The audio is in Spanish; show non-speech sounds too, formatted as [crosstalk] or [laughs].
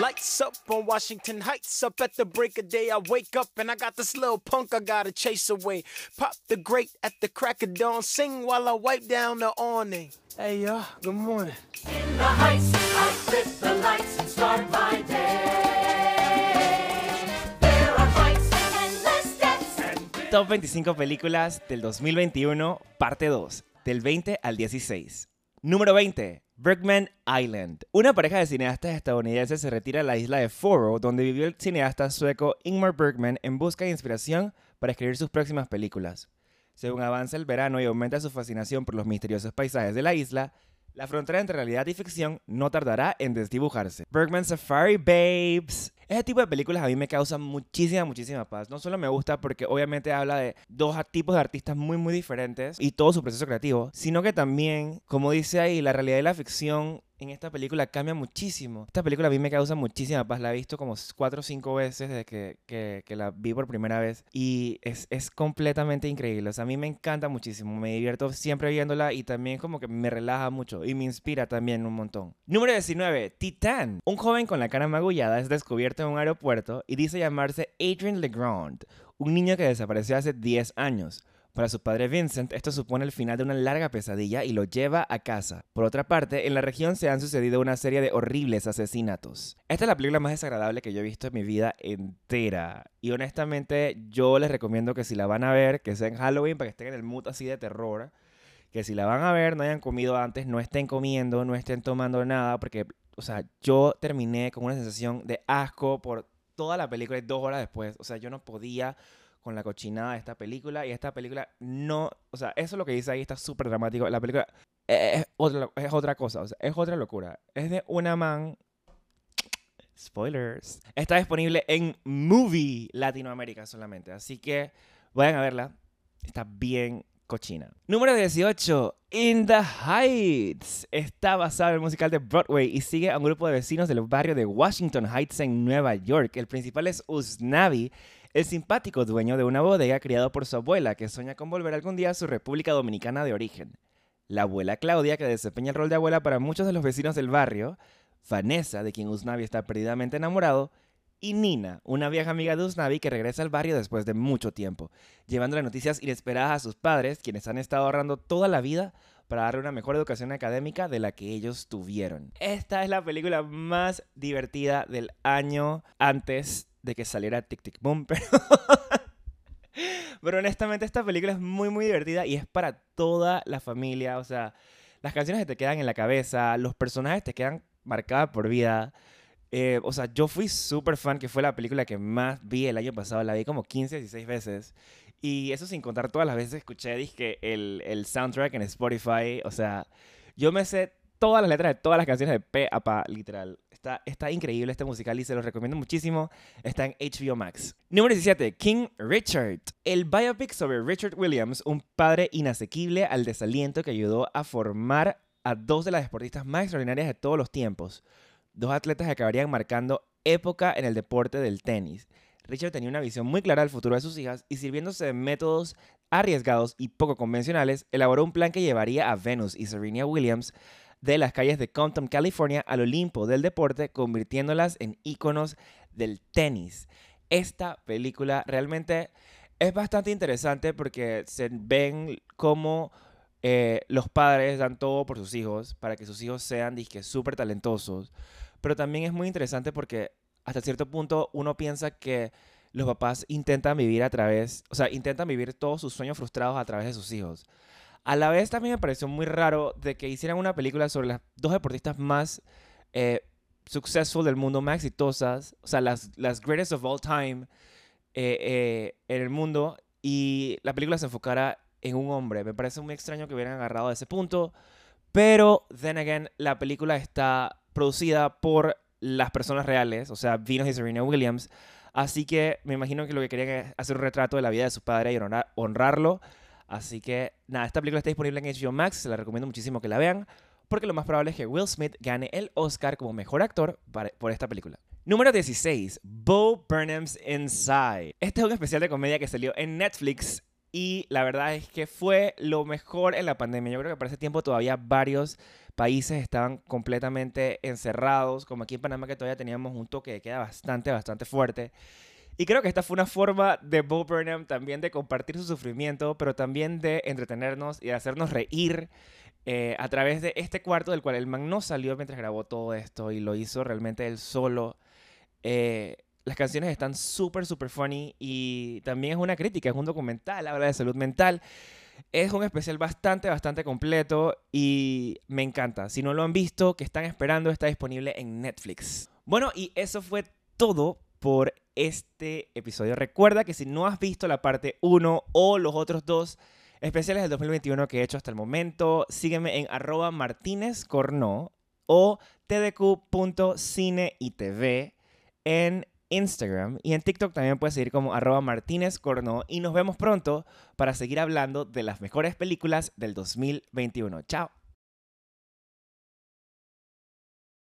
Lights up on Washington Heights. Up at the break of day, I wake up and I got this little punk I gotta chase away. Pop the grate at the crack of dawn. Sing while I wipe down the awning. Hey, y'all, good morning. In the heights, I flip the lights and start my day. There are fights and less steps. Top 25 películas del 2021, parte 2, del 20 al 16. Número 20. Bergman Island. Una pareja de cineastas estadounidenses se retira a la isla de Foro, donde vivió el cineasta sueco Ingmar Bergman en busca de inspiración para escribir sus próximas películas. Según avanza el verano y aumenta su fascinación por los misteriosos paisajes de la isla, la frontera entre realidad y ficción no tardará en desdibujarse. Bergman Safari Babes. Ese tipo de películas a mí me causan muchísima, muchísima paz. No solo me gusta porque obviamente habla de dos tipos de artistas muy, muy diferentes y todo su proceso creativo, sino que también, como dice ahí, la realidad y la ficción en esta película cambia muchísimo. Esta película a mí me causa muchísima paz. La he visto como cuatro o cinco veces desde que, que, la vi por primera vez. Y es, es, completamente increíble. O sea, a mí me encanta muchísimo. Me divierto siempre viéndola y también como que me relaja mucho. Y me inspira también un montón. Número 19. Titan. Un joven con la cara magullada es descubierto en un aeropuerto y dice llamarse Adrian Legrand. Un niño que desapareció hace 10 años. Para su padre Vincent, esto supone el final de una larga pesadilla y lo lleva a casa. Por otra parte, en la región se han sucedido una serie de horribles asesinatos. Esta es la película más desagradable que yo he visto en mi vida entera. Y honestamente, yo les recomiendo que si la van a ver, que sea en Halloween para que estén en el mood así de terror. Que si la van a ver, no hayan comido antes, no estén comiendo, no estén tomando nada, porque, o sea, yo terminé con una sensación de asco por toda la película y dos horas después. O sea, yo no podía con la cochinada de esta película. Y esta película no. O sea, eso es lo que dice ahí, está súper dramático. La película es otra, es otra cosa, o sea, es otra locura. Es de una man. Spoilers. Está disponible en Movie Latinoamérica solamente. Así que vayan a verla. Está bien cochina. Número 18. In the Heights. Está basado en el musical de Broadway y sigue a un grupo de vecinos del barrio de Washington Heights en Nueva York. El principal es Usnavi, el simpático dueño de una bodega criado por su abuela que sueña con volver algún día a su República Dominicana de origen. La abuela Claudia, que desempeña el rol de abuela para muchos de los vecinos del barrio, Vanessa, de quien Usnavi está perdidamente enamorado, y Nina, una vieja amiga de Usnavi que regresa al barrio después de mucho tiempo, llevándole noticias inesperadas a sus padres, quienes han estado ahorrando toda la vida para darle una mejor educación académica de la que ellos tuvieron. Esta es la película más divertida del año antes de que saliera Tic Tic Boom, [laughs] pero... pero honestamente esta película es muy muy divertida y es para toda la familia, o sea, las canciones te quedan en la cabeza, los personajes te quedan marcados por vida. Eh, o sea, yo fui súper fan, que fue la película que más vi el año pasado. La vi como 15, 16 veces. Y eso sin contar todas las veces que escuché dije, el, el soundtrack en Spotify. O sea, yo me sé todas las letras de todas las canciones de P a Pa, literal. Está, está increíble este musical y se los recomiendo muchísimo. Está en HBO Max. Número 17, King Richard. El biopic sobre Richard Williams, un padre inasequible al desaliento que ayudó a formar a dos de las deportistas más extraordinarias de todos los tiempos. Dos atletas que acabarían marcando época en el deporte del tenis. Richard tenía una visión muy clara del futuro de sus hijas y sirviéndose de métodos arriesgados y poco convencionales, elaboró un plan que llevaría a Venus y Serena Williams de las calles de Compton, California, al Olimpo del deporte, convirtiéndolas en íconos del tenis. Esta película realmente es bastante interesante porque se ven cómo eh, los padres dan todo por sus hijos para que sus hijos sean súper talentosos. Pero también es muy interesante porque hasta cierto punto uno piensa que los papás intentan vivir a través, o sea, intentan vivir todos sus sueños frustrados a través de sus hijos. A la vez también me pareció muy raro de que hicieran una película sobre las dos deportistas más eh, successful del mundo, más exitosas, o sea, las, las greatest of all time eh, eh, en el mundo, y la película se enfocara en un hombre. Me parece muy extraño que hubieran agarrado a ese punto, pero, then again, la película está producida por las personas reales, o sea, Venus y Serena Williams, así que me imagino que lo que querían es hacer un retrato de la vida de su padre y honrarlo. Así que nada, esta película está disponible en HBO Max, se la recomiendo muchísimo que la vean, porque lo más probable es que Will Smith gane el Oscar como mejor actor por esta película. Número 16, Bo Burnham's Inside. Este es un especial de comedia que salió en Netflix y la verdad es que fue lo mejor en la pandemia. Yo creo que para ese tiempo todavía varios países estaban completamente encerrados, como aquí en Panamá que todavía teníamos un toque de queda bastante, bastante fuerte. Y creo que esta fue una forma de Bo Burnham también de compartir su sufrimiento, pero también de entretenernos y de hacernos reír eh, a través de este cuarto del cual el man no salió mientras grabó todo esto y lo hizo realmente él solo. Eh, las canciones están súper, súper funny y también es una crítica, es un documental, habla de salud mental. Es un especial bastante, bastante completo y me encanta. Si no lo han visto, que están esperando, está disponible en Netflix. Bueno, y eso fue todo por este episodio. Recuerda que si no has visto la parte 1 o los otros dos especiales del 2021 que he hecho hasta el momento, sígueme en arroba martinezcorno o tdq.cine y tv en Instagram y en TikTok también puedes seguir como arroba Martínez y nos vemos pronto para seguir hablando de las mejores películas del 2021. Chao.